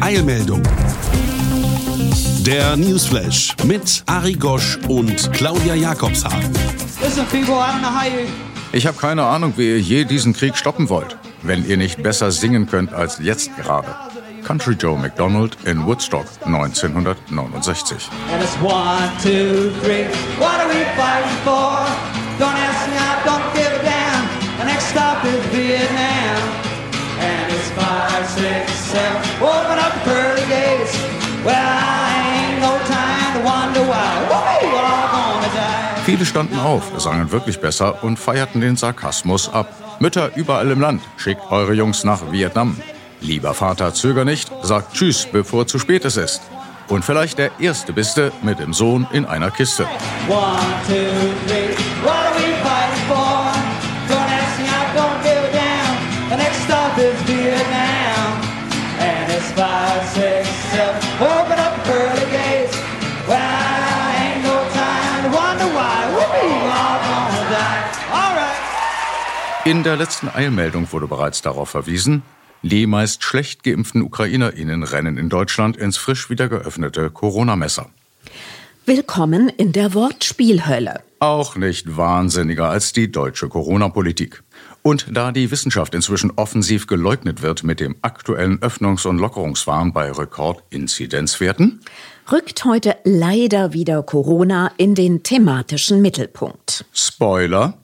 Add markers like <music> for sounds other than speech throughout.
Eilmeldung. Der Newsflash mit Ari Gosch und Claudia Jakobshagen. Ich habe keine Ahnung, wie ihr je diesen Krieg stoppen wollt, wenn ihr nicht besser singen könnt als jetzt gerade. Country Joe McDonald in Woodstock 1969. Viele standen auf, sangen wirklich besser und feierten den Sarkasmus ab. Mütter überall im Land, schickt eure Jungs nach Vietnam. Lieber Vater, zöger nicht, sagt Tschüss, bevor zu spät es ist. Und vielleicht der erste Biste mit dem Sohn in einer Kiste. One, two, In der letzten Eilmeldung wurde bereits darauf verwiesen, die meist schlecht geimpften UkrainerInnen rennen in Deutschland ins frisch wieder geöffnete Corona-Messer. Willkommen in der Wortspielhölle. Auch nicht wahnsinniger als die deutsche Corona-Politik. Und da die Wissenschaft inzwischen offensiv geleugnet wird mit dem aktuellen Öffnungs- und Lockerungswahn bei Rekordinzidenzwerten, Rückt heute leider wieder Corona in den thematischen Mittelpunkt. Spoiler,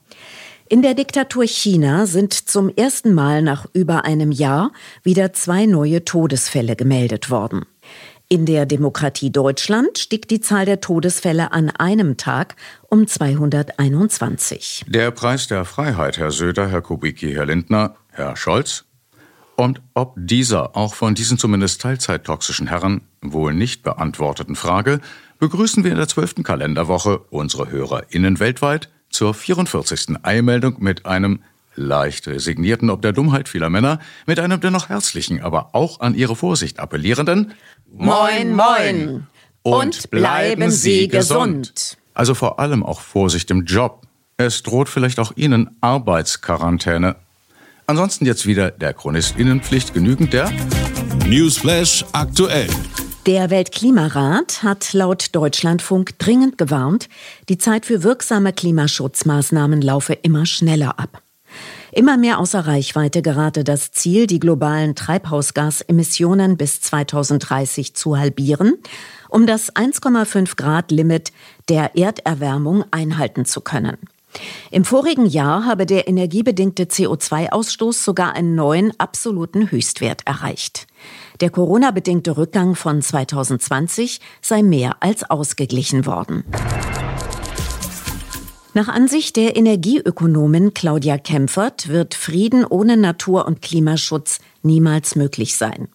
In der Diktatur China sind zum ersten Mal nach über einem Jahr wieder zwei neue Todesfälle gemeldet worden. In der Demokratie Deutschland stieg die Zahl der Todesfälle an einem Tag um 221. der Preis der Freiheit, Herr Söder, Herr Kubicki, Herr Lindner, Herr Scholz. Und ob dieser auch von diesen zumindest teilzeittoxischen Herren wohl nicht beantworteten Frage, begrüßen wir in der zwölften Kalenderwoche unsere HörerInnen weltweit zur 44. Eilmeldung mit einem leicht resignierten ob der Dummheit vieler Männer, mit einem dennoch herzlichen, aber auch an ihre Vorsicht appellierenden Moin, moin. Und bleiben Sie gesund. Also vor allem auch Vorsicht im Job. Es droht vielleicht auch Ihnen Arbeitsquarantäne. Ansonsten jetzt wieder der Chronistinnenpflicht genügend der Newsflash aktuell. Der Weltklimarat hat laut Deutschlandfunk dringend gewarnt, die Zeit für wirksame Klimaschutzmaßnahmen laufe immer schneller ab. Immer mehr außer Reichweite gerate das Ziel, die globalen Treibhausgasemissionen bis 2030 zu halbieren, um das 1,5 Grad Limit der Erderwärmung einhalten zu können. Im vorigen Jahr habe der energiebedingte CO2-Ausstoß sogar einen neuen absoluten Höchstwert erreicht. Der Corona-bedingte Rückgang von 2020 sei mehr als ausgeglichen worden. Nach Ansicht der Energieökonomin Claudia Kempfert wird Frieden ohne Natur- und Klimaschutz niemals möglich sein.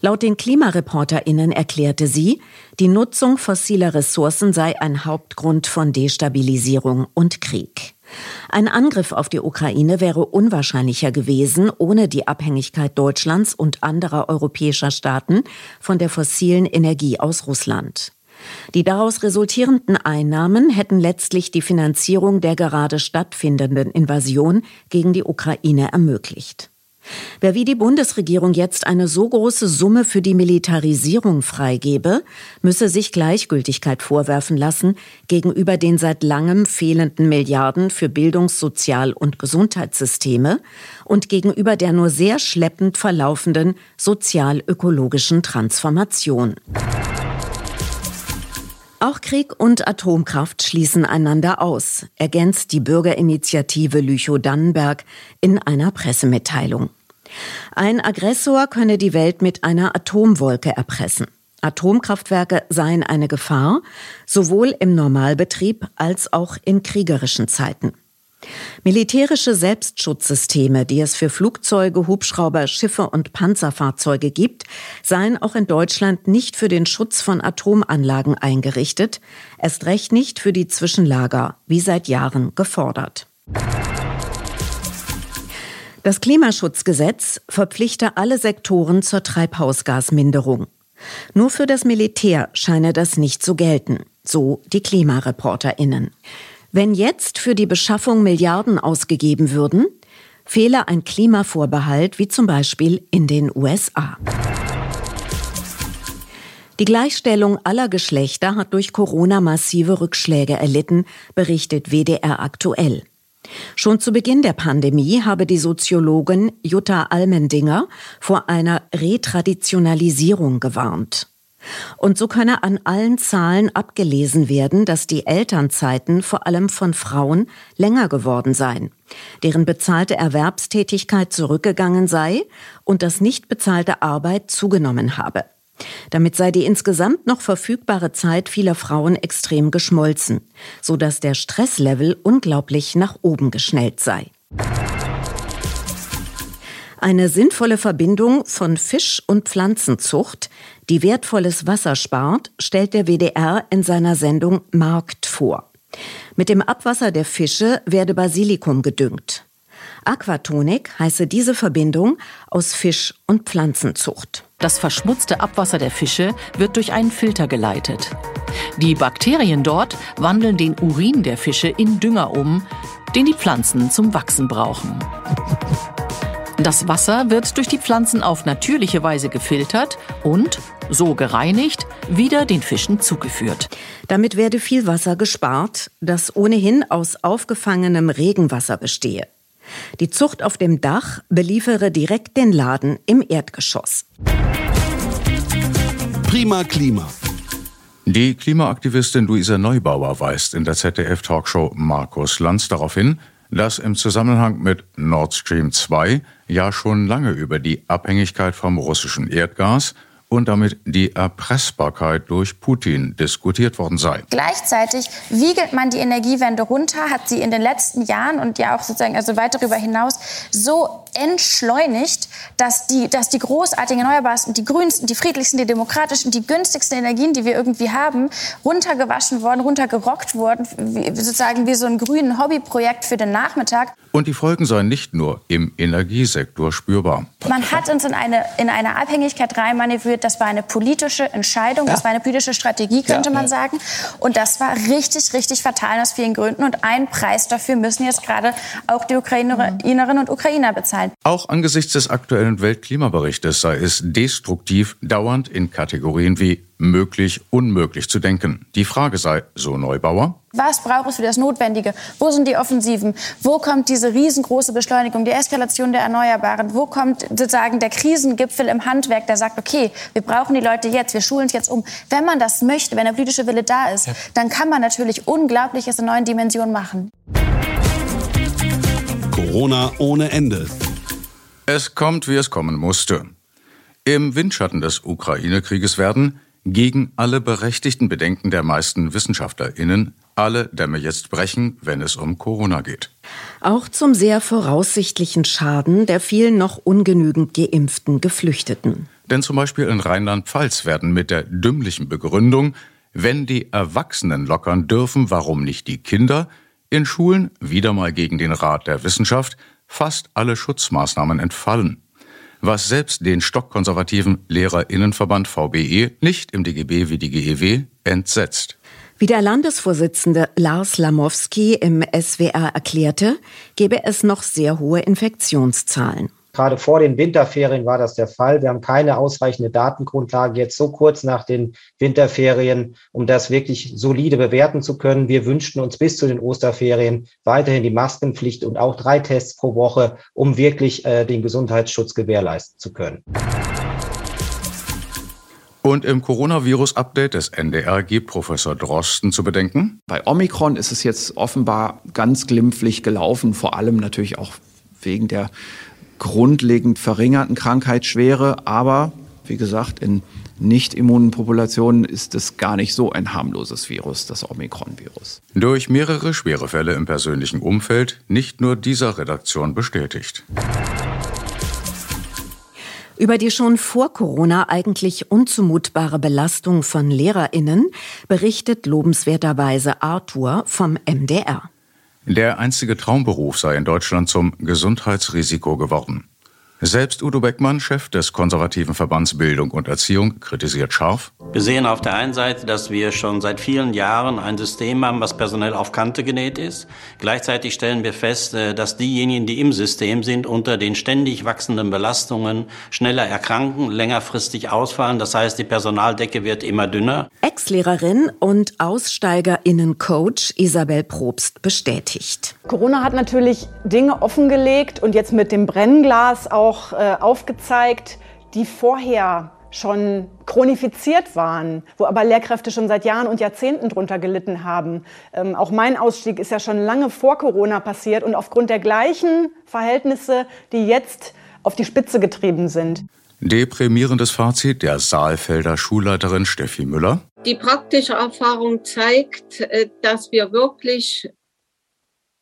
Laut den KlimareporterInnen erklärte sie, die Nutzung fossiler Ressourcen sei ein Hauptgrund von Destabilisierung und Krieg. Ein Angriff auf die Ukraine wäre unwahrscheinlicher gewesen ohne die Abhängigkeit Deutschlands und anderer europäischer Staaten von der fossilen Energie aus Russland. Die daraus resultierenden Einnahmen hätten letztlich die Finanzierung der gerade stattfindenden Invasion gegen die Ukraine ermöglicht. Wer wie die Bundesregierung jetzt eine so große Summe für die Militarisierung freigebe, müsse sich Gleichgültigkeit vorwerfen lassen gegenüber den seit langem fehlenden Milliarden für Bildungs-, Sozial- und Gesundheitssysteme und gegenüber der nur sehr schleppend verlaufenden sozial-ökologischen Transformation. Auch Krieg und Atomkraft schließen einander aus, ergänzt die Bürgerinitiative Lüchow-Dannenberg in einer Pressemitteilung. Ein Aggressor könne die Welt mit einer Atomwolke erpressen. Atomkraftwerke seien eine Gefahr, sowohl im Normalbetrieb als auch in kriegerischen Zeiten. Militärische Selbstschutzsysteme, die es für Flugzeuge, Hubschrauber, Schiffe und Panzerfahrzeuge gibt, seien auch in Deutschland nicht für den Schutz von Atomanlagen eingerichtet, erst recht nicht für die Zwischenlager, wie seit Jahren gefordert. Das Klimaschutzgesetz verpflichte alle Sektoren zur Treibhausgasminderung. Nur für das Militär scheine das nicht zu gelten, so die Klimareporterinnen. Wenn jetzt für die Beschaffung Milliarden ausgegeben würden, fehle ein Klimavorbehalt wie zum Beispiel in den USA. Die Gleichstellung aller Geschlechter hat durch Corona massive Rückschläge erlitten, berichtet WDR aktuell. Schon zu Beginn der Pandemie habe die Soziologin Jutta Almendinger vor einer Retraditionalisierung gewarnt. Und so könne an allen Zahlen abgelesen werden, dass die Elternzeiten vor allem von Frauen länger geworden seien, deren bezahlte Erwerbstätigkeit zurückgegangen sei und dass nicht bezahlte Arbeit zugenommen habe. Damit sei die insgesamt noch verfügbare Zeit vieler Frauen extrem geschmolzen, so dass der Stresslevel unglaublich nach oben geschnellt sei. Eine sinnvolle Verbindung von Fisch- und Pflanzenzucht, die wertvolles Wasser spart, stellt der WDR in seiner Sendung Markt vor. Mit dem Abwasser der Fische werde Basilikum gedüngt. Aquatonik heiße diese Verbindung aus Fisch- und Pflanzenzucht. Das verschmutzte Abwasser der Fische wird durch einen Filter geleitet. Die Bakterien dort wandeln den Urin der Fische in Dünger um, den die Pflanzen zum Wachsen brauchen. Das Wasser wird durch die Pflanzen auf natürliche Weise gefiltert und, so gereinigt, wieder den Fischen zugeführt. Damit werde viel Wasser gespart, das ohnehin aus aufgefangenem Regenwasser bestehe. Die Zucht auf dem Dach beliefere direkt den Laden im Erdgeschoss. Prima Klima. Die Klimaaktivistin Luisa Neubauer weist in der ZDF-Talkshow Markus Lanz darauf hin, dass im Zusammenhang mit Nord Stream 2 ja schon lange über die Abhängigkeit vom russischen Erdgas und damit die Erpressbarkeit durch Putin diskutiert worden sei. Gleichzeitig wiegelt man die Energiewende runter, hat sie in den letzten Jahren und ja auch sozusagen also weit darüber hinaus so entschleunigt, dass die, dass die großartigen Erneuerbarsten, die grünsten, die friedlichsten, die demokratischen, die günstigsten Energien, die wir irgendwie haben, runtergewaschen worden, runtergerockt worden, wie, sozusagen wie so ein grünen Hobbyprojekt für den Nachmittag. Und die Folgen seien nicht nur im Energiesektor spürbar. Man hat uns in eine, in eine Abhängigkeit reinmanövriert. Das war eine politische Entscheidung, ja. das war eine politische Strategie, könnte ja, man ja. sagen. Und das war richtig, richtig fatal aus vielen Gründen. Und einen Preis dafür müssen jetzt gerade auch die Ukrainerinnen und Ukrainer bezahlen. Auch angesichts des aktuellen Weltklimaberichtes sei es destruktiv, dauernd in Kategorien wie möglich, unmöglich zu denken. Die Frage sei, so Neubauer, was braucht es für das Notwendige? Wo sind die Offensiven? Wo kommt diese riesengroße Beschleunigung, die Eskalation der Erneuerbaren? Wo kommt sozusagen der Krisengipfel im Handwerk, der sagt, okay, wir brauchen die Leute jetzt, wir schulen es jetzt um. Wenn man das möchte, wenn der politische Wille da ist, dann kann man natürlich Unglaubliches in neuen Dimensionen machen. Corona ohne Ende. Es kommt, wie es kommen musste. Im Windschatten des Ukraine-Krieges werden gegen alle berechtigten Bedenken der meisten WissenschaftlerInnen alle Dämme jetzt brechen, wenn es um Corona geht. Auch zum sehr voraussichtlichen Schaden der vielen noch ungenügend geimpften Geflüchteten. Denn zum Beispiel in Rheinland-Pfalz werden mit der dümmlichen Begründung, wenn die Erwachsenen lockern dürfen, warum nicht die Kinder, in Schulen, wieder mal gegen den Rat der Wissenschaft, fast alle Schutzmaßnahmen entfallen was selbst den stockkonservativen Lehrerinnenverband VBE nicht im DGB wie die GEW entsetzt. Wie der Landesvorsitzende Lars Lamowski im SWR erklärte, gebe es noch sehr hohe Infektionszahlen. Gerade vor den Winterferien war das der Fall. Wir haben keine ausreichende Datengrundlage jetzt so kurz nach den Winterferien, um das wirklich solide bewerten zu können. Wir wünschten uns bis zu den Osterferien weiterhin die Maskenpflicht und auch drei Tests pro Woche, um wirklich äh, den Gesundheitsschutz gewährleisten zu können. Und im Coronavirus-Update des NDR gibt Professor Drosten zu bedenken? Bei Omikron ist es jetzt offenbar ganz glimpflich gelaufen, vor allem natürlich auch wegen der grundlegend verringerten Krankheitsschwere. Aber Wie gesagt, in nicht immunen Populationen ist es gar nicht so ein harmloses Virus, das Omikron-Virus. Durch mehrere schwere Fälle im persönlichen Umfeld nicht nur dieser Redaktion bestätigt. Über die schon vor Corona eigentlich unzumutbare Belastung von Lehrerinnen berichtet lobenswerterweise Arthur vom MDR. Der einzige Traumberuf sei in Deutschland zum Gesundheitsrisiko geworden. Selbst Udo Beckmann, Chef des konservativen Verbands Bildung und Erziehung, kritisiert scharf. Wir sehen auf der einen Seite, dass wir schon seit vielen Jahren ein System haben, was personell auf Kante genäht ist. Gleichzeitig stellen wir fest, äh, dass diejenigen, die im System sind, unter den ständig wachsenden Belastungen schneller erkranken, längerfristig ausfallen. Das heißt, die Personaldecke wird immer dünner. Ex-Lehrerin und Aussteigerinnen-Coach Isabel Probst bestätigt. Corona hat natürlich Dinge offengelegt und jetzt mit dem Brennglas auch auch äh, aufgezeigt, die vorher schon chronifiziert waren, wo aber Lehrkräfte schon seit Jahren und Jahrzehnten drunter gelitten haben. Ähm, auch mein Ausstieg ist ja schon lange vor Corona passiert und aufgrund der gleichen Verhältnisse, die jetzt auf die Spitze getrieben sind. Deprimierendes Fazit der Saalfelder Schulleiterin Steffi Müller. Die praktische Erfahrung zeigt, äh, dass wir wirklich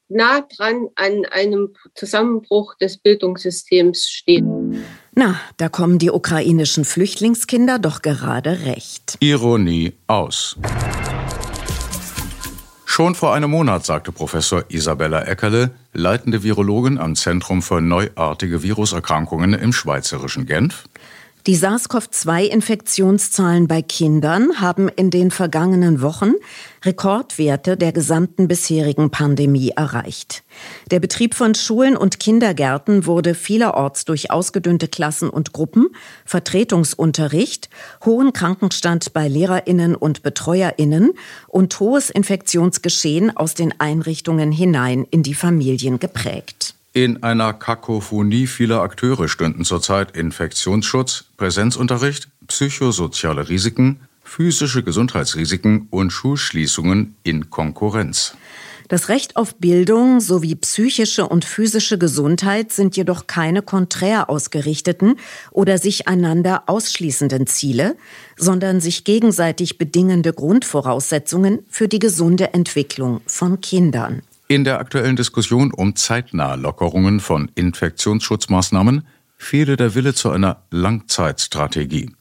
nah dran an einem Zusammenbruch des Bildungssystems stehen. Na, da kommen die ukrainischen Flüchtlingskinder doch gerade recht. Ironie aus. Schon vor einem Monat sagte Professor Isabella Eckerle, leitende Virologin am Zentrum für neuartige Viruserkrankungen im schweizerischen Genf, die SARS-CoV-2-Infektionszahlen bei Kindern haben in den vergangenen Wochen Rekordwerte der gesamten bisherigen Pandemie erreicht. Der Betrieb von Schulen und Kindergärten wurde vielerorts durch ausgedünnte Klassen und Gruppen, Vertretungsunterricht, hohen Krankenstand bei Lehrerinnen und Betreuerinnen und hohes Infektionsgeschehen aus den Einrichtungen hinein in die Familien geprägt. In einer Kakophonie vieler Akteure stünden zurzeit Infektionsschutz, Präsenzunterricht, psychosoziale Risiken, physische Gesundheitsrisiken und Schulschließungen in Konkurrenz. Das Recht auf Bildung sowie psychische und physische Gesundheit sind jedoch keine konträr ausgerichteten oder sich einander ausschließenden Ziele, sondern sich gegenseitig bedingende Grundvoraussetzungen für die gesunde Entwicklung von Kindern. In der aktuellen Diskussion um zeitnahe Lockerungen von Infektionsschutzmaßnahmen fehle der Wille zu einer Langzeitstrategie.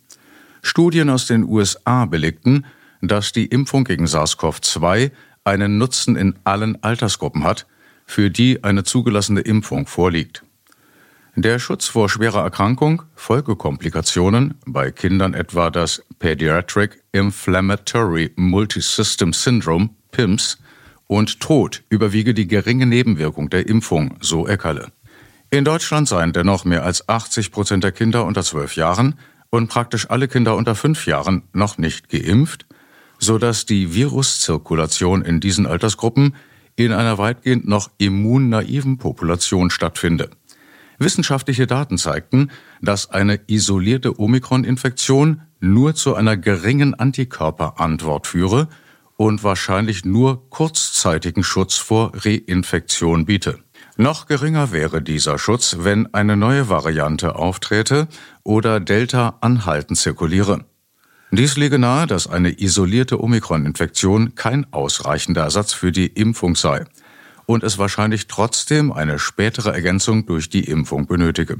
Studien aus den USA belegten, dass die Impfung gegen SARS-CoV-2 einen Nutzen in allen Altersgruppen hat, für die eine zugelassene Impfung vorliegt. Der Schutz vor schwerer Erkrankung, Folgekomplikationen, bei Kindern etwa das Pediatric Inflammatory Multisystem Syndrome, PIMS, und Tod überwiege die geringe Nebenwirkung der Impfung, so Eckerle. In Deutschland seien dennoch mehr als 80 Prozent der Kinder unter zwölf Jahren und praktisch alle Kinder unter fünf Jahren noch nicht geimpft, so dass die Viruszirkulation in diesen Altersgruppen in einer weitgehend noch immunnaiven Population stattfinde. Wissenschaftliche Daten zeigten, dass eine isolierte Omikron-Infektion nur zu einer geringen Antikörperantwort führe und wahrscheinlich nur kurzzeitigen Schutz vor Reinfektion biete. Noch geringer wäre dieser Schutz, wenn eine neue Variante aufträte oder Delta anhaltend zirkuliere. Dies lege nahe, dass eine isolierte Omikron-Infektion kein ausreichender Ersatz für die Impfung sei und es wahrscheinlich trotzdem eine spätere Ergänzung durch die Impfung benötige.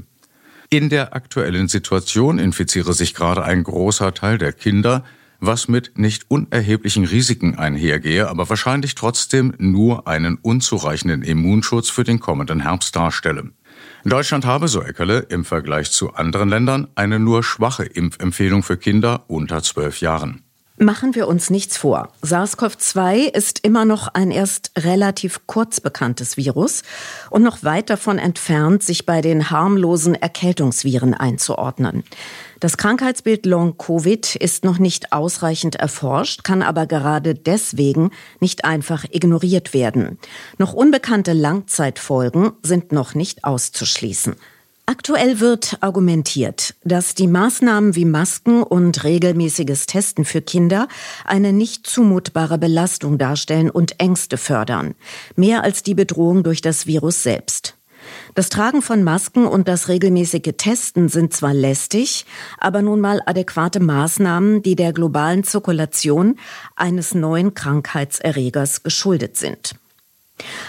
In der aktuellen Situation infiziere sich gerade ein großer Teil der Kinder, was mit nicht unerheblichen Risiken einhergehe, aber wahrscheinlich trotzdem nur einen unzureichenden Immunschutz für den kommenden Herbst darstelle. Deutschland habe, so Eckerle, im Vergleich zu anderen Ländern eine nur schwache Impfempfehlung für Kinder unter zwölf Jahren. Machen wir uns nichts vor. SARS-CoV-2 ist immer noch ein erst relativ kurz bekanntes Virus und noch weit davon entfernt, sich bei den harmlosen Erkältungsviren einzuordnen. Das Krankheitsbild Long-Covid ist noch nicht ausreichend erforscht, kann aber gerade deswegen nicht einfach ignoriert werden. Noch unbekannte Langzeitfolgen sind noch nicht auszuschließen. Aktuell wird argumentiert, dass die Maßnahmen wie Masken und regelmäßiges Testen für Kinder eine nicht zumutbare Belastung darstellen und Ängste fördern, mehr als die Bedrohung durch das Virus selbst. Das Tragen von Masken und das regelmäßige Testen sind zwar lästig, aber nun mal adäquate Maßnahmen, die der globalen Zirkulation eines neuen Krankheitserregers geschuldet sind.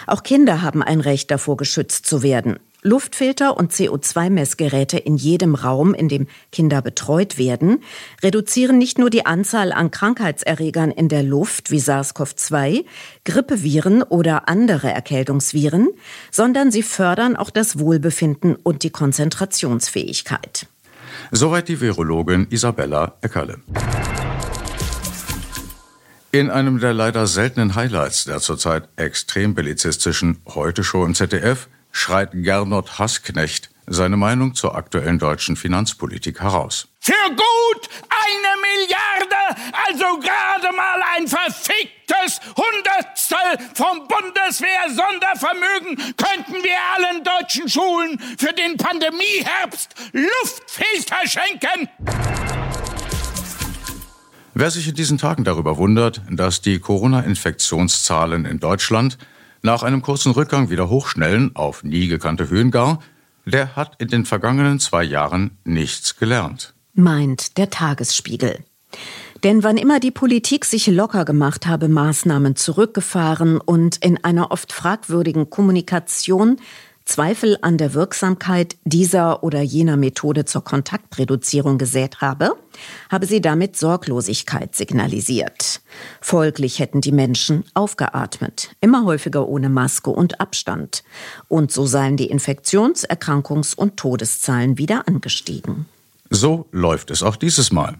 Auch Kinder haben ein Recht davor, geschützt zu werden. Luftfilter und CO2-Messgeräte in jedem Raum, in dem Kinder betreut werden, reduzieren nicht nur die Anzahl an Krankheitserregern in der Luft wie SARS-CoV-2, Grippeviren oder andere Erkältungsviren, sondern sie fördern auch das Wohlbefinden und die Konzentrationsfähigkeit. Soweit die Virologin Isabella Eckerle. In einem der leider seltenen Highlights der zurzeit extrem bellizistischen Heute-Show im ZDF schreit Gernot Hassknecht seine Meinung zur aktuellen deutschen Finanzpolitik heraus. Für gut eine Milliarde, also gerade mal ein verficktes Hundertstel vom Bundeswehr-Sondervermögen, könnten wir allen deutschen Schulen für den Pandemieherbst Luftfilter schenken. Wer sich in diesen Tagen darüber wundert, dass die Corona-Infektionszahlen in Deutschland nach einem kurzen Rückgang wieder hochschnellen auf nie gekannte Höhen gar, der hat in den vergangenen zwei Jahren nichts gelernt. Meint der Tagesspiegel. Denn wann immer die Politik sich locker gemacht habe, Maßnahmen zurückgefahren und in einer oft fragwürdigen Kommunikation Zweifel an der Wirksamkeit dieser oder jener Methode zur Kontaktreduzierung gesät habe, habe sie damit Sorglosigkeit signalisiert. Folglich hätten die Menschen aufgeatmet, immer häufiger ohne Maske und Abstand. Und so seien die Infektions-, Erkrankungs- und Todeszahlen wieder angestiegen. So läuft es auch dieses Mal.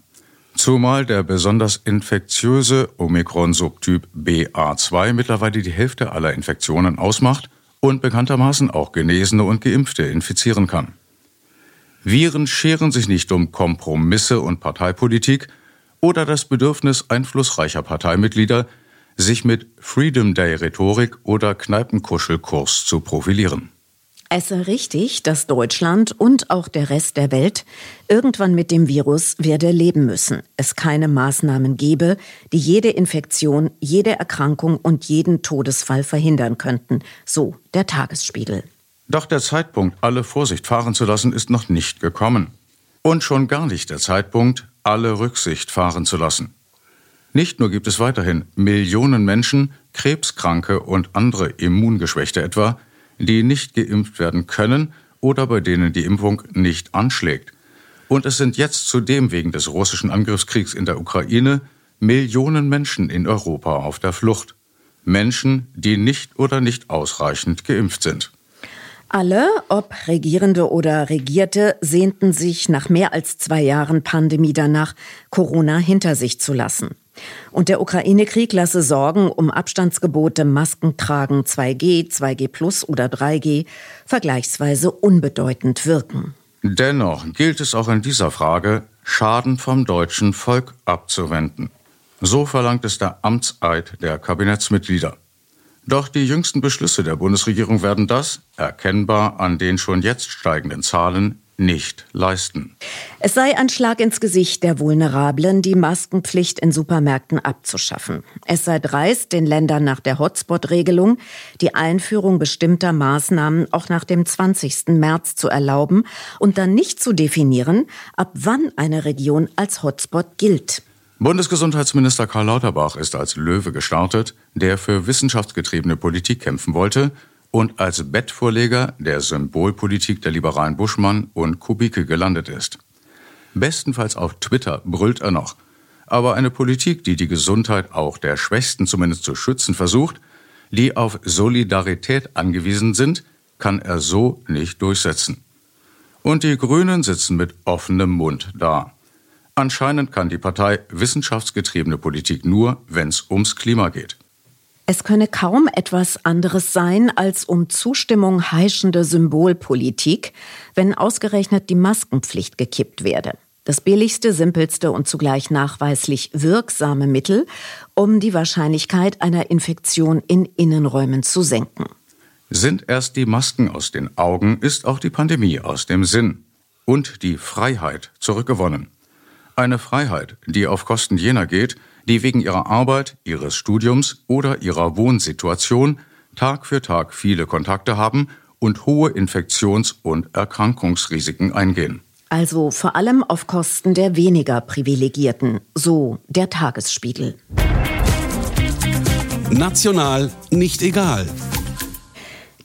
Zumal der besonders infektiöse Omikron-Subtyp BA2 mittlerweile die Hälfte aller Infektionen ausmacht und bekanntermaßen auch Genesene und Geimpfte infizieren kann. Viren scheren sich nicht um Kompromisse und Parteipolitik oder das Bedürfnis einflussreicher Parteimitglieder, sich mit Freedom Day Rhetorik oder Kneipenkuschelkurs zu profilieren. Es sei richtig, dass Deutschland und auch der Rest der Welt irgendwann mit dem Virus werde leben müssen. Es keine Maßnahmen gebe, die jede Infektion, jede Erkrankung und jeden Todesfall verhindern könnten, so der Tagesspiegel. Doch der Zeitpunkt, alle Vorsicht fahren zu lassen, ist noch nicht gekommen. Und schon gar nicht der Zeitpunkt, alle Rücksicht fahren zu lassen. Nicht nur gibt es weiterhin Millionen Menschen, Krebskranke und andere Immungeschwächte etwa, die nicht geimpft werden können oder bei denen die Impfung nicht anschlägt. Und es sind jetzt zudem wegen des russischen Angriffskriegs in der Ukraine Millionen Menschen in Europa auf der Flucht. Menschen, die nicht oder nicht ausreichend geimpft sind. Alle, ob Regierende oder Regierte, sehnten sich nach mehr als zwei Jahren Pandemie danach, Corona hinter sich zu lassen. Und der Ukraine-Krieg lasse Sorgen um Abstandsgebote, Maskentragen 2G, 2G Plus oder 3G vergleichsweise unbedeutend wirken. Dennoch gilt es auch in dieser Frage, Schaden vom deutschen Volk abzuwenden. So verlangt es der Amtseid der Kabinettsmitglieder. Doch die jüngsten Beschlüsse der Bundesregierung werden das, erkennbar an den schon jetzt steigenden Zahlen, nicht leisten. Es sei ein Schlag ins Gesicht der Vulnerablen, die Maskenpflicht in Supermärkten abzuschaffen. Es sei dreist, den Ländern nach der Hotspot-Regelung die Einführung bestimmter Maßnahmen auch nach dem 20. März zu erlauben und dann nicht zu definieren, ab wann eine Region als Hotspot gilt. Bundesgesundheitsminister Karl Lauterbach ist als Löwe gestartet, der für wissenschaftsgetriebene Politik kämpfen wollte und als Bettvorleger der Symbolpolitik der liberalen Buschmann und Kubike gelandet ist. Bestenfalls auf Twitter brüllt er noch. Aber eine Politik, die die Gesundheit auch der Schwächsten zumindest zu schützen versucht, die auf Solidarität angewiesen sind, kann er so nicht durchsetzen. Und die Grünen sitzen mit offenem Mund da. Anscheinend kann die Partei wissenschaftsgetriebene Politik nur, wenn es ums Klima geht. Es könne kaum etwas anderes sein als um Zustimmung heischende Symbolpolitik, wenn ausgerechnet die Maskenpflicht gekippt werde. Das billigste, simpelste und zugleich nachweislich wirksame Mittel, um die Wahrscheinlichkeit einer Infektion in Innenräumen zu senken. Sind erst die Masken aus den Augen, ist auch die Pandemie aus dem Sinn. Und die Freiheit zurückgewonnen. Eine Freiheit, die auf Kosten jener geht, die wegen ihrer Arbeit, ihres Studiums oder ihrer Wohnsituation Tag für Tag viele Kontakte haben und hohe Infektions- und Erkrankungsrisiken eingehen. Also vor allem auf Kosten der weniger Privilegierten, so der Tagesspiegel. National nicht egal.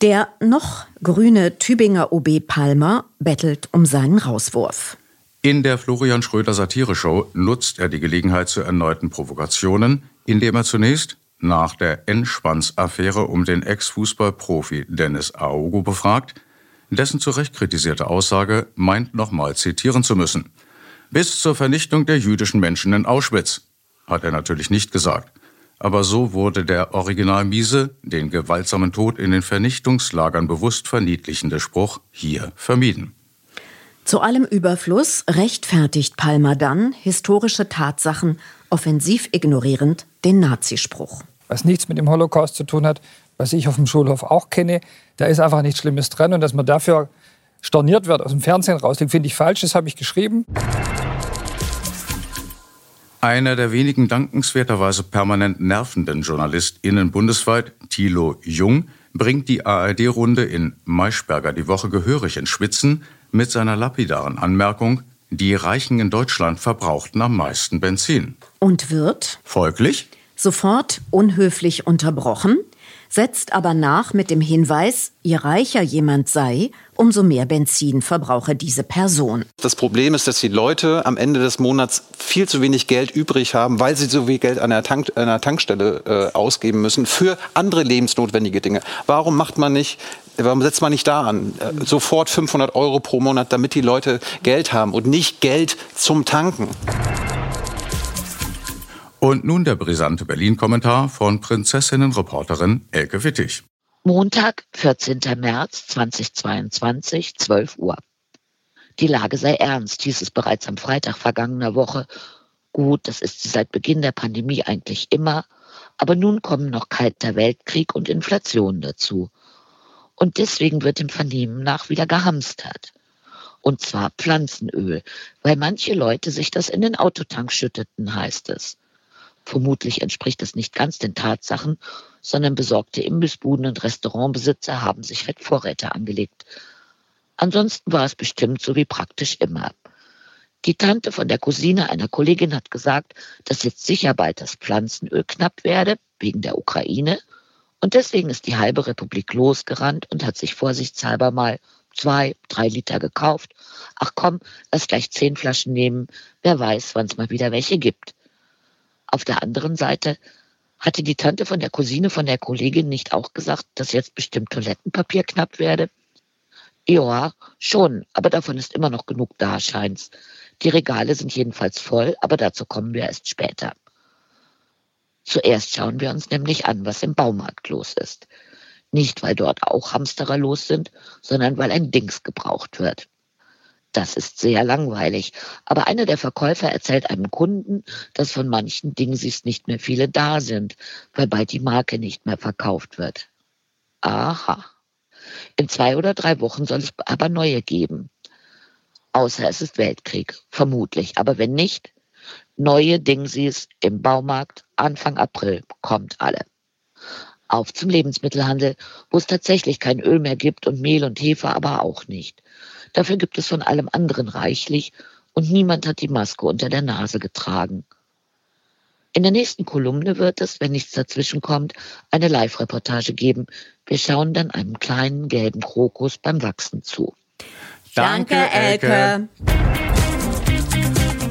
Der noch grüne Tübinger OB Palmer bettelt um seinen Rauswurf. In der Florian Schröder Satire-Show nutzt er die Gelegenheit zu erneuten Provokationen, indem er zunächst nach der Endschwanz-Affäre um den Ex-Fußballprofi Dennis Aogo befragt, dessen zu Recht kritisierte Aussage meint nochmal zitieren zu müssen. Bis zur Vernichtung der jüdischen Menschen in Auschwitz, hat er natürlich nicht gesagt. Aber so wurde der Original Miese, den gewaltsamen Tod in den Vernichtungslagern bewusst verniedlichende Spruch hier vermieden. Zu allem Überfluss rechtfertigt Palmer dann historische Tatsachen offensiv ignorierend den Nazispruch. Was nichts mit dem Holocaust zu tun hat, was ich auf dem Schulhof auch kenne, da ist einfach nichts Schlimmes dran und dass man dafür storniert wird, aus dem Fernsehen raus, finde ich falsch, das habe ich geschrieben. Einer der wenigen dankenswerterweise permanent nervenden JournalistInnen bundesweit, Thilo Jung, bringt die ARD-Runde in Maischberger die Woche gehörig ins Schwitzen mit seiner lapidaren Anmerkung, die Reichen in Deutschland verbrauchten am meisten Benzin. Und wird Folglich sofort unhöflich unterbrochen, setzt aber nach mit dem Hinweis, je reicher jemand sei, umso mehr Benzin verbrauche diese Person. Das Problem ist, dass die Leute am Ende des Monats viel zu wenig Geld übrig haben, weil sie so viel Geld an der, Tank, an der Tankstelle äh, ausgeben müssen für andere lebensnotwendige Dinge. Warum macht man nicht Warum setzt man nicht da an? Äh, sofort 500 Euro pro Monat, damit die Leute Geld haben und nicht Geld zum Tanken. Und nun der brisante Berlin-Kommentar von Prinzessinnen-Reporterin Elke Wittig. Montag, 14. März 2022, 12 Uhr. Die Lage sei ernst, hieß es bereits am Freitag vergangener Woche. Gut, das ist sie seit Beginn der Pandemie eigentlich immer. Aber nun kommen noch kalter Weltkrieg und Inflation dazu. Und deswegen wird im Vernehmen nach wieder gehamstert. Und zwar Pflanzenöl, weil manche Leute sich das in den Autotank schütteten, heißt es. Vermutlich entspricht es nicht ganz den Tatsachen, sondern besorgte Imbissbuden und Restaurantbesitzer haben sich halt Vorräte angelegt. Ansonsten war es bestimmt so wie praktisch immer. Die Tante von der Cousine einer Kollegin hat gesagt, dass jetzt sicher bald das Pflanzenöl knapp werde, wegen der Ukraine. Und deswegen ist die halbe Republik losgerannt und hat sich vorsichtshalber mal zwei, drei Liter gekauft. Ach komm, lass gleich zehn Flaschen nehmen. Wer weiß, wann es mal wieder welche gibt. Auf der anderen Seite hatte die Tante von der Cousine von der Kollegin nicht auch gesagt, dass jetzt bestimmt Toilettenpapier knapp werde? Ja, schon, aber davon ist immer noch genug da, scheint's. Die Regale sind jedenfalls voll, aber dazu kommen wir erst später. Zuerst schauen wir uns nämlich an, was im Baumarkt los ist. Nicht, weil dort auch Hamsterer los sind, sondern weil ein Dings gebraucht wird. Das ist sehr langweilig. Aber einer der Verkäufer erzählt einem Kunden, dass von manchen Dingsies nicht mehr viele da sind, weil bald die Marke nicht mehr verkauft wird. Aha. In zwei oder drei Wochen soll es aber neue geben. Außer es ist Weltkrieg. Vermutlich. Aber wenn nicht, neue Dingsies im Baumarkt Anfang April kommt alle. Auf zum Lebensmittelhandel, wo es tatsächlich kein Öl mehr gibt und Mehl und Hefe aber auch nicht. Dafür gibt es von allem anderen reichlich und niemand hat die Maske unter der Nase getragen. In der nächsten Kolumne wird es, wenn nichts dazwischen kommt, eine Live-Reportage geben. Wir schauen dann einem kleinen gelben Krokus beim Wachsen zu. Danke, Elke.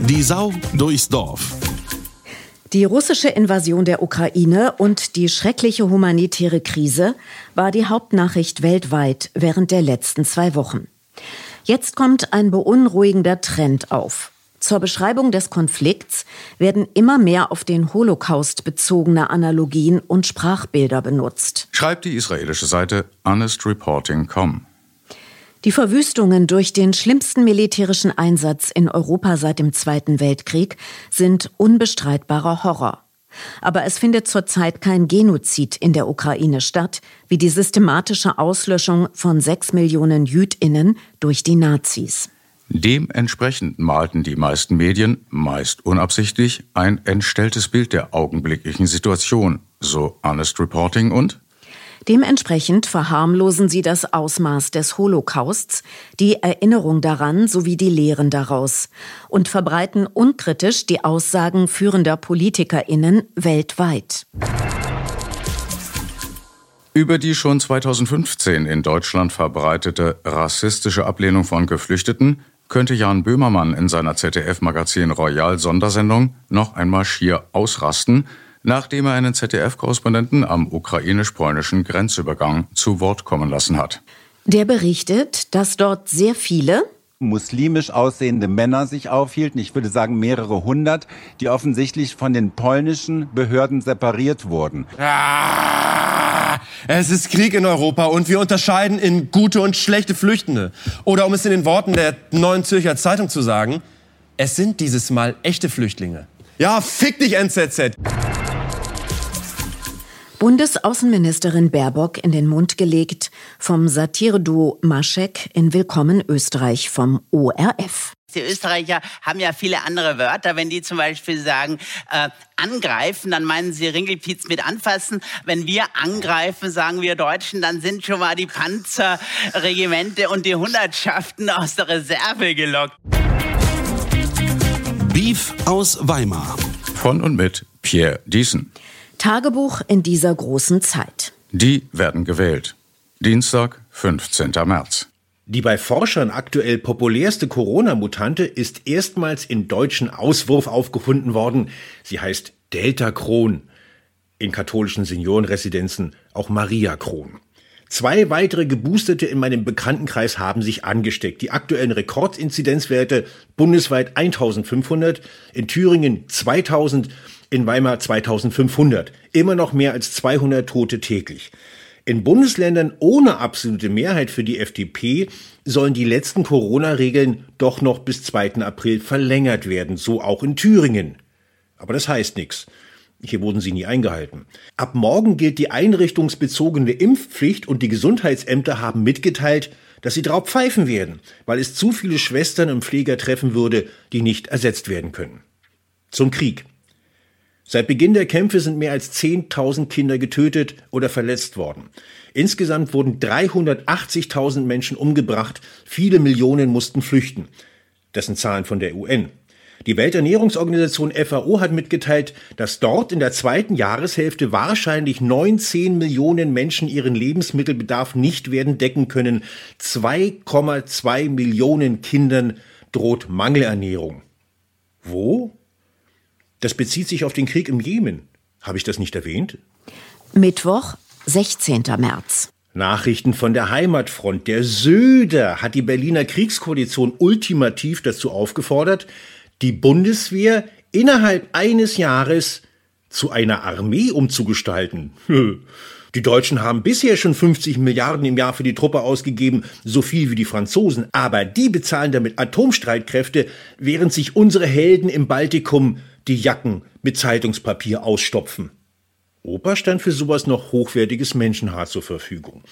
Die Sau durchs Dorf. Die russische Invasion der Ukraine und die schreckliche humanitäre Krise war die Hauptnachricht weltweit während der letzten zwei Wochen. Jetzt kommt ein beunruhigender Trend auf. Zur Beschreibung des Konflikts werden immer mehr auf den Holocaust bezogene Analogien und Sprachbilder benutzt. Schreibt die israelische Seite honestreporting.com. Die Verwüstungen durch den schlimmsten militärischen Einsatz in Europa seit dem Zweiten Weltkrieg sind unbestreitbarer Horror. Aber es findet zurzeit kein Genozid in der Ukraine statt, wie die systematische Auslöschung von sechs Millionen Jüdinnen durch die Nazis. Dementsprechend malten die meisten Medien, meist unabsichtlich, ein entstelltes Bild der augenblicklichen Situation, so Honest Reporting und Dementsprechend verharmlosen sie das Ausmaß des Holocausts, die Erinnerung daran sowie die Lehren daraus und verbreiten unkritisch die Aussagen führender Politikerinnen weltweit. Über die schon 2015 in Deutschland verbreitete rassistische Ablehnung von Geflüchteten könnte Jan Böhmermann in seiner ZDF-Magazin Royal Sondersendung noch einmal schier ausrasten, nachdem er einen ZDF-Korrespondenten am ukrainisch-polnischen Grenzübergang zu Wort kommen lassen hat. Der berichtet, dass dort sehr viele muslimisch aussehende Männer sich aufhielten, ich würde sagen mehrere hundert, die offensichtlich von den polnischen Behörden separiert wurden. Ah, es ist Krieg in Europa und wir unterscheiden in gute und schlechte Flüchtende. Oder um es in den Worten der Neuen Zürcher Zeitung zu sagen, es sind dieses Mal echte Flüchtlinge. Ja, fick dich NZZ! Bundesaußenministerin Baerbock in den Mund gelegt vom Satireduo Maschek in Willkommen Österreich vom ORF. Die Österreicher haben ja viele andere Wörter. Wenn die zum Beispiel sagen, äh, angreifen, dann meinen sie Ringelpiez mit anfassen. Wenn wir angreifen, sagen wir Deutschen, dann sind schon mal die Panzerregimente und die Hundertschaften aus der Reserve gelockt. Beef aus Weimar. Von und mit Pierre Diesen. Tagebuch in dieser großen Zeit. Die werden gewählt. Dienstag, 15. März. Die bei Forschern aktuell populärste Corona-Mutante ist erstmals in deutschen Auswurf aufgefunden worden. Sie heißt Delta Kron. In katholischen Seniorenresidenzen auch Maria Kron. Zwei weitere Geboosterte in meinem Bekanntenkreis haben sich angesteckt. Die aktuellen Rekordinzidenzwerte bundesweit 1500, in Thüringen 2000 in Weimar 2500. Immer noch mehr als 200 Tote täglich. In Bundesländern ohne absolute Mehrheit für die FDP sollen die letzten Corona-Regeln doch noch bis 2. April verlängert werden, so auch in Thüringen. Aber das heißt nichts. Hier wurden sie nie eingehalten. Ab morgen gilt die einrichtungsbezogene Impfpflicht und die Gesundheitsämter haben mitgeteilt, dass sie drauf pfeifen werden, weil es zu viele Schwestern und Pfleger treffen würde, die nicht ersetzt werden können. Zum Krieg. Seit Beginn der Kämpfe sind mehr als 10.000 Kinder getötet oder verletzt worden. Insgesamt wurden 380.000 Menschen umgebracht, viele Millionen mussten flüchten. Das sind Zahlen von der UN. Die Welternährungsorganisation FAO hat mitgeteilt, dass dort in der zweiten Jahreshälfte wahrscheinlich 19 Millionen Menschen ihren Lebensmittelbedarf nicht werden decken können. 2,2 Millionen Kindern droht Mangelernährung. Wo? Das bezieht sich auf den Krieg im Jemen. Habe ich das nicht erwähnt? Mittwoch, 16. März. Nachrichten von der Heimatfront. Der Söder hat die Berliner Kriegskoalition ultimativ dazu aufgefordert, die Bundeswehr innerhalb eines Jahres zu einer Armee umzugestalten. <laughs> Die Deutschen haben bisher schon 50 Milliarden im Jahr für die Truppe ausgegeben, so viel wie die Franzosen, aber die bezahlen damit Atomstreitkräfte, während sich unsere Helden im Baltikum die Jacken mit Zeitungspapier ausstopfen. Opa stand für sowas noch hochwertiges Menschenhaar zur Verfügung.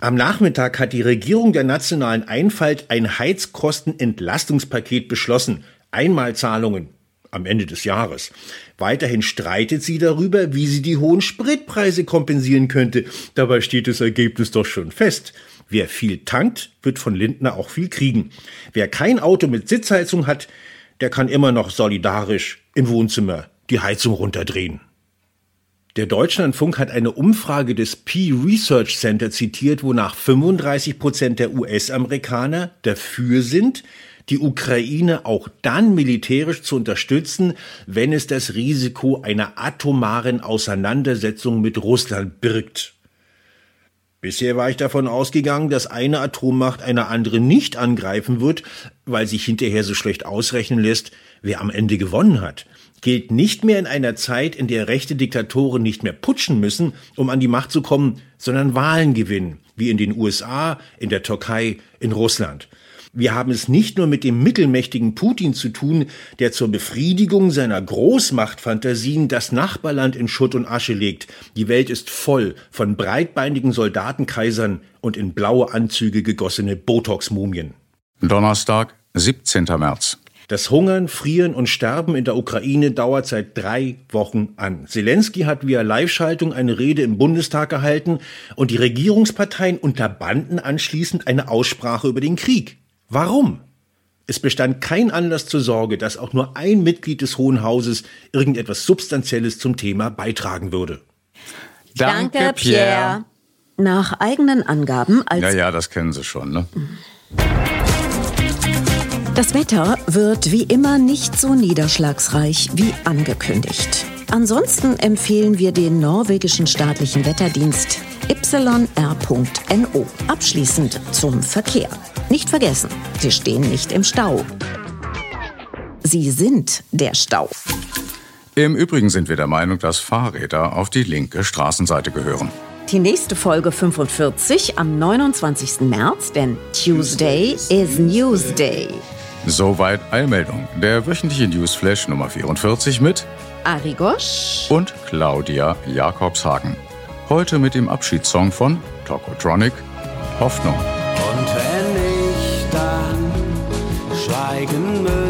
Am Nachmittag hat die Regierung der nationalen Einfalt ein Heizkostenentlastungspaket beschlossen. Einmalzahlungen am Ende des Jahres. Weiterhin streitet sie darüber, wie sie die hohen Spritpreise kompensieren könnte. Dabei steht das Ergebnis doch schon fest. Wer viel tankt, wird von Lindner auch viel kriegen. Wer kein Auto mit Sitzheizung hat, der kann immer noch solidarisch im Wohnzimmer die Heizung runterdrehen. Der Deutschlandfunk hat eine Umfrage des Pew Research Center zitiert, wonach 35 Prozent der US-Amerikaner dafür sind, die Ukraine auch dann militärisch zu unterstützen, wenn es das Risiko einer atomaren Auseinandersetzung mit Russland birgt. Bisher war ich davon ausgegangen, dass eine Atommacht eine andere nicht angreifen wird, weil sich hinterher so schlecht ausrechnen lässt, wer am Ende gewonnen hat. Gilt nicht mehr in einer Zeit, in der rechte Diktatoren nicht mehr putschen müssen, um an die Macht zu kommen, sondern Wahlen gewinnen, wie in den USA, in der Türkei, in Russland. Wir haben es nicht nur mit dem mittelmächtigen Putin zu tun, der zur Befriedigung seiner Großmachtfantasien das Nachbarland in Schutt und Asche legt. Die Welt ist voll von breitbeinigen Soldatenkaisern und in blaue Anzüge gegossene Botox-Mumien. Donnerstag, 17. März. Das Hungern, Frieren und Sterben in der Ukraine dauert seit drei Wochen an. Zelensky hat via Live-Schaltung eine Rede im Bundestag gehalten und die Regierungsparteien unterbanden anschließend eine Aussprache über den Krieg. Warum? Es bestand kein Anlass zur Sorge, dass auch nur ein Mitglied des Hohen Hauses irgendetwas Substanzielles zum Thema beitragen würde. Danke, Pierre. Nach eigenen Angaben als Ja, ja, das kennen Sie schon, ne? Das Wetter wird wie immer nicht so niederschlagsreich wie angekündigt. Ansonsten empfehlen wir den norwegischen staatlichen Wetterdienst yr.no. Abschließend zum Verkehr. Nicht vergessen, Sie stehen nicht im Stau. Sie sind der Stau. Im Übrigen sind wir der Meinung, dass Fahrräder auf die linke Straßenseite gehören. Die nächste Folge 45 am 29. März, denn Tuesday is Newsday. Soweit Eilmeldung. Der wöchentliche Newsflash Nummer 44 mit Ari Gosch und Claudia Jakobshagen. Heute mit dem Abschiedssong von Tokotronic, Hoffnung. Und wenn ich dann schweigen müsste